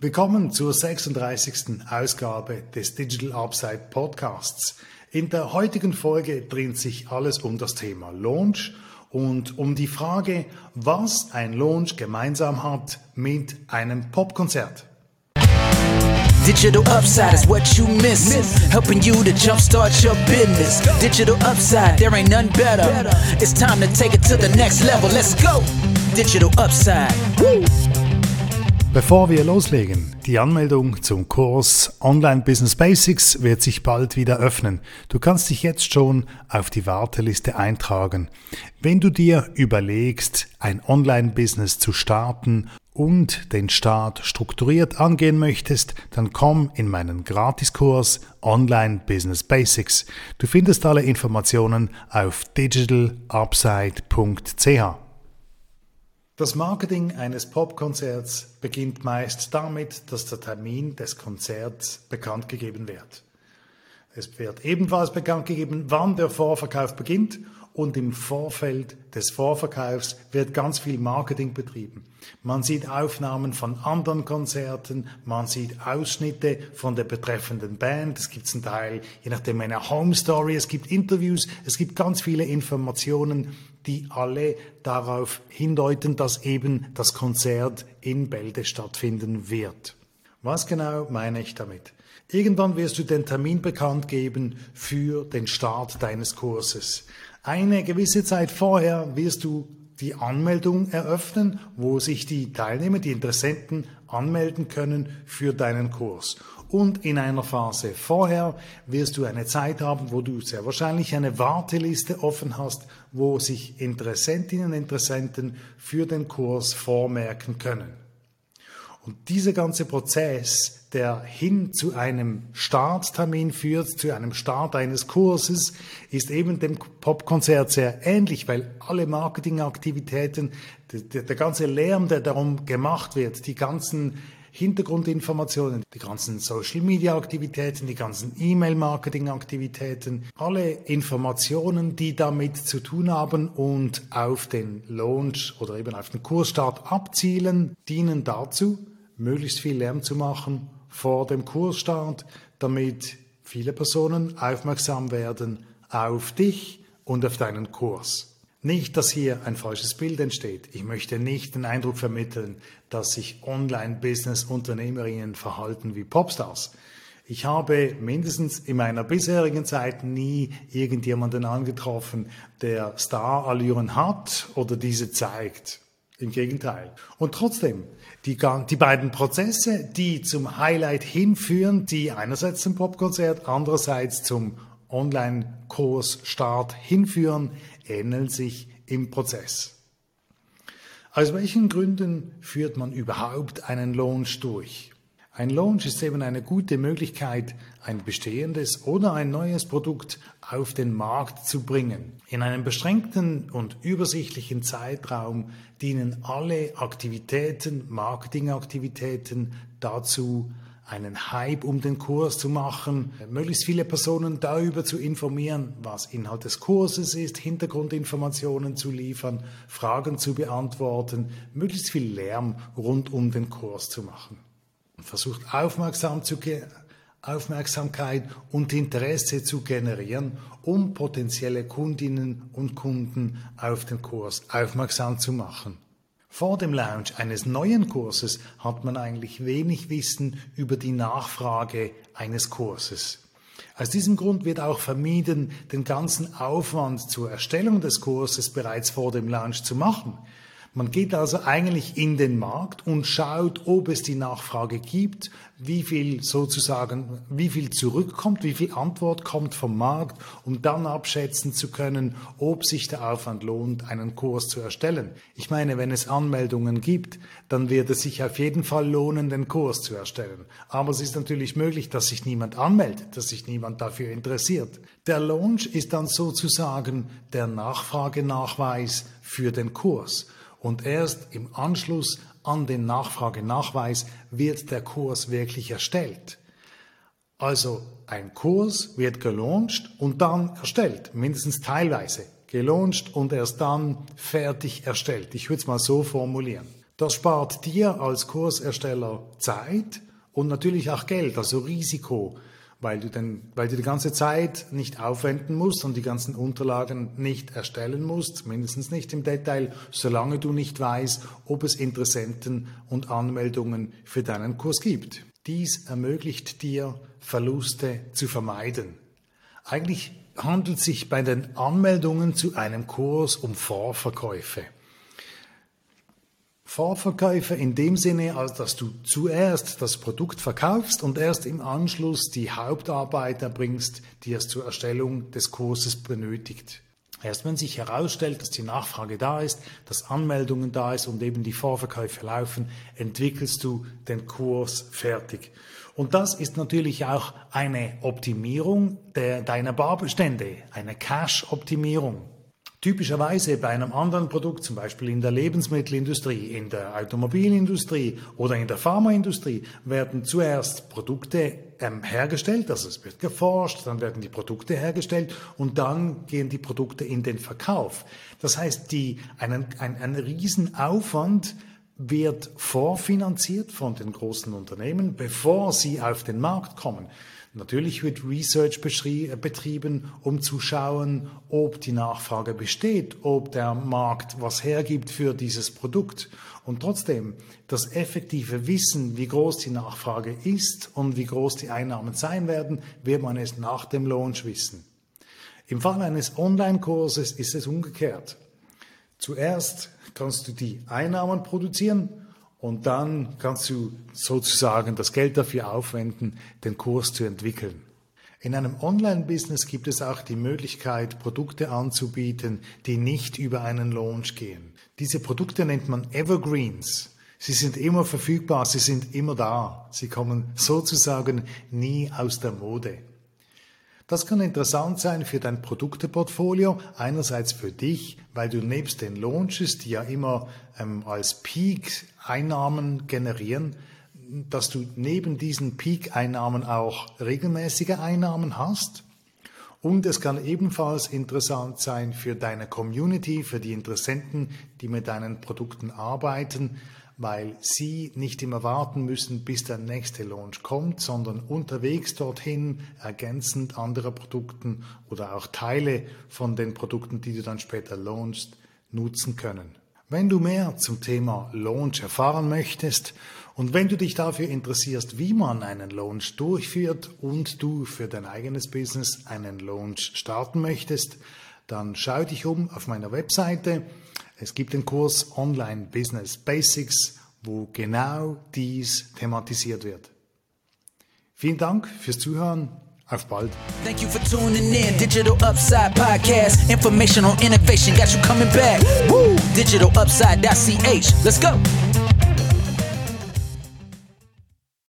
Willkommen zur 36. Ausgabe des Digital Upside Podcasts. In der heutigen Folge dreht sich alles um das Thema Launch und um die Frage, was ein Launch gemeinsam hat mit einem Popkonzert. Digital Upside is what you miss. Helping you to jumpstart your business. Digital Upside, there ain't none better. It's time to take it to the next level. Let's go. Digital Upside. Woo. Bevor wir loslegen, die Anmeldung zum Kurs Online Business Basics wird sich bald wieder öffnen. Du kannst dich jetzt schon auf die Warteliste eintragen. Wenn du dir überlegst, ein Online-Business zu starten und den Start strukturiert angehen möchtest, dann komm in meinen Gratiskurs Online Business Basics. Du findest alle Informationen auf digitalupside.ch. Das Marketing eines Popkonzerts beginnt meist damit, dass der Termin des Konzerts bekannt gegeben wird. Es wird ebenfalls bekannt gegeben, wann der Vorverkauf beginnt und im Vorfeld des Vorverkaufs wird ganz viel Marketing betrieben. Man sieht Aufnahmen von anderen Konzerten, man sieht Ausschnitte von der betreffenden Band, es gibt zum Teil, je nachdem, eine Home Story, es gibt Interviews, es gibt ganz viele Informationen, die alle darauf hindeuten, dass eben das Konzert in Bälde stattfinden wird. Was genau meine ich damit? Irgendwann wirst du den Termin bekannt geben für den Start deines Kurses. Eine gewisse Zeit vorher wirst du die Anmeldung eröffnen, wo sich die Teilnehmer, die Interessenten anmelden können für deinen Kurs. Und in einer Phase vorher wirst du eine Zeit haben, wo du sehr wahrscheinlich eine Warteliste offen hast, wo sich Interessentinnen und Interessenten für den Kurs vormerken können. Und dieser ganze Prozess, der hin zu einem Starttermin führt, zu einem Start eines Kurses, ist eben dem Popkonzert sehr ähnlich, weil alle Marketingaktivitäten, der, der ganze Lärm, der darum gemacht wird, die ganzen Hintergrundinformationen, die ganzen Social-Media-Aktivitäten, die ganzen E-Mail-Marketing-Aktivitäten, alle Informationen, die damit zu tun haben und auf den Launch oder eben auf den Kursstart abzielen, dienen dazu, möglichst viel Lärm zu machen vor dem Kursstart, damit viele Personen aufmerksam werden auf dich und auf deinen Kurs. Nicht, dass hier ein falsches Bild entsteht. Ich möchte nicht den Eindruck vermitteln, dass sich Online-Business-Unternehmerinnen verhalten wie Popstars. Ich habe mindestens in meiner bisherigen Zeit nie irgendjemanden angetroffen, der Star-Allüren hat oder diese zeigt. Im Gegenteil. Und trotzdem, die, die beiden Prozesse, die zum Highlight hinführen, die einerseits zum Popkonzert, andererseits zum Online-Kursstart hinführen, ähneln sich im Prozess. Aus welchen Gründen führt man überhaupt einen Launch durch? Ein Launch ist eben eine gute Möglichkeit, ein bestehendes oder ein neues Produkt auf den Markt zu bringen. In einem beschränkten und übersichtlichen Zeitraum dienen alle Aktivitäten, Marketingaktivitäten dazu, einen Hype um den Kurs zu machen, möglichst viele Personen darüber zu informieren, was Inhalt des Kurses ist, Hintergrundinformationen zu liefern, Fragen zu beantworten, möglichst viel Lärm rund um den Kurs zu machen. Und versucht aufmerksam zu Aufmerksamkeit und Interesse zu generieren, um potenzielle Kundinnen und Kunden auf den Kurs aufmerksam zu machen. Vor dem Launch eines neuen Kurses hat man eigentlich wenig Wissen über die Nachfrage eines Kurses. Aus diesem Grund wird auch vermieden, den ganzen Aufwand zur Erstellung des Kurses bereits vor dem Launch zu machen. Man geht also eigentlich in den Markt und schaut, ob es die Nachfrage gibt, wie viel sozusagen, wie viel zurückkommt, wie viel Antwort kommt vom Markt, um dann abschätzen zu können, ob sich der Aufwand lohnt, einen Kurs zu erstellen. Ich meine, wenn es Anmeldungen gibt, dann wird es sich auf jeden Fall lohnen, den Kurs zu erstellen. Aber es ist natürlich möglich, dass sich niemand anmeldet, dass sich niemand dafür interessiert. Der Launch ist dann sozusagen der Nachfragenachweis für den Kurs und erst im Anschluss an den Nachfragenachweis wird der Kurs wirklich erstellt. Also ein Kurs wird gelauncht und dann erstellt, mindestens teilweise gelauncht und erst dann fertig erstellt. Ich würde es mal so formulieren. Das spart dir als Kursersteller Zeit und natürlich auch Geld, also Risiko, weil du, denn, weil du die ganze Zeit nicht aufwenden musst und die ganzen Unterlagen nicht erstellen musst, mindestens nicht im Detail, solange du nicht weißt, ob es Interessenten und Anmeldungen für deinen Kurs gibt. Dies ermöglicht dir, Verluste zu vermeiden. Eigentlich handelt es sich bei den Anmeldungen zu einem Kurs um Vorverkäufe. Vorverkäufe in dem Sinne, als dass du zuerst das Produkt verkaufst und erst im Anschluss die Hauptarbeit erbringst, die es zur Erstellung des Kurses benötigt. Erst wenn sich herausstellt, dass die Nachfrage da ist, dass Anmeldungen da ist und eben die Vorverkäufe laufen, entwickelst du den Kurs fertig. Und das ist natürlich auch eine Optimierung der, deiner Barbestände, eine Cache-Optimierung. Typischerweise bei einem anderen Produkt, zum Beispiel in der Lebensmittelindustrie, in der Automobilindustrie oder in der Pharmaindustrie, werden zuerst Produkte ähm, hergestellt, also es wird geforscht, dann werden die Produkte hergestellt und dann gehen die Produkte in den Verkauf. Das heißt, die, einen, ein, ein Riesenaufwand wird vorfinanziert von den großen Unternehmen, bevor sie auf den Markt kommen. Natürlich wird Research betrieben, um zu schauen, ob die Nachfrage besteht, ob der Markt was hergibt für dieses Produkt. Und trotzdem, das effektive Wissen, wie groß die Nachfrage ist und wie groß die Einnahmen sein werden, wird man es nach dem Launch wissen. Im Fall eines Online-Kurses ist es umgekehrt. Zuerst kannst du die Einnahmen produzieren und dann kannst du sozusagen das Geld dafür aufwenden, den Kurs zu entwickeln. In einem Online-Business gibt es auch die Möglichkeit, Produkte anzubieten, die nicht über einen Launch gehen. Diese Produkte nennt man Evergreens. Sie sind immer verfügbar, sie sind immer da. Sie kommen sozusagen nie aus der Mode. Das kann interessant sein für dein Produkteportfolio, einerseits für dich, weil du nebst den Launches, die ja immer ähm, als Peak Einnahmen generieren, dass du neben diesen Peak-Einnahmen auch regelmäßige Einnahmen hast. Und es kann ebenfalls interessant sein für deine Community, für die Interessenten, die mit deinen Produkten arbeiten, weil sie nicht immer warten müssen, bis der nächste Launch kommt, sondern unterwegs dorthin ergänzend andere Produkten oder auch Teile von den Produkten, die du dann später launchst, nutzen können. Wenn du mehr zum Thema Launch erfahren möchtest und wenn du dich dafür interessierst, wie man einen Launch durchführt und du für dein eigenes Business einen Launch starten möchtest, dann schau dich um auf meiner Webseite es gibt den Kurs Online Business Basics, wo genau dies thematisiert wird. Vielen Dank fürs Zuhören. Auf bald. Thank you for tuning in. Digital Upside Podcast. Information on innovation got you coming back. Woo! DigitalUpside.ch. Let's go.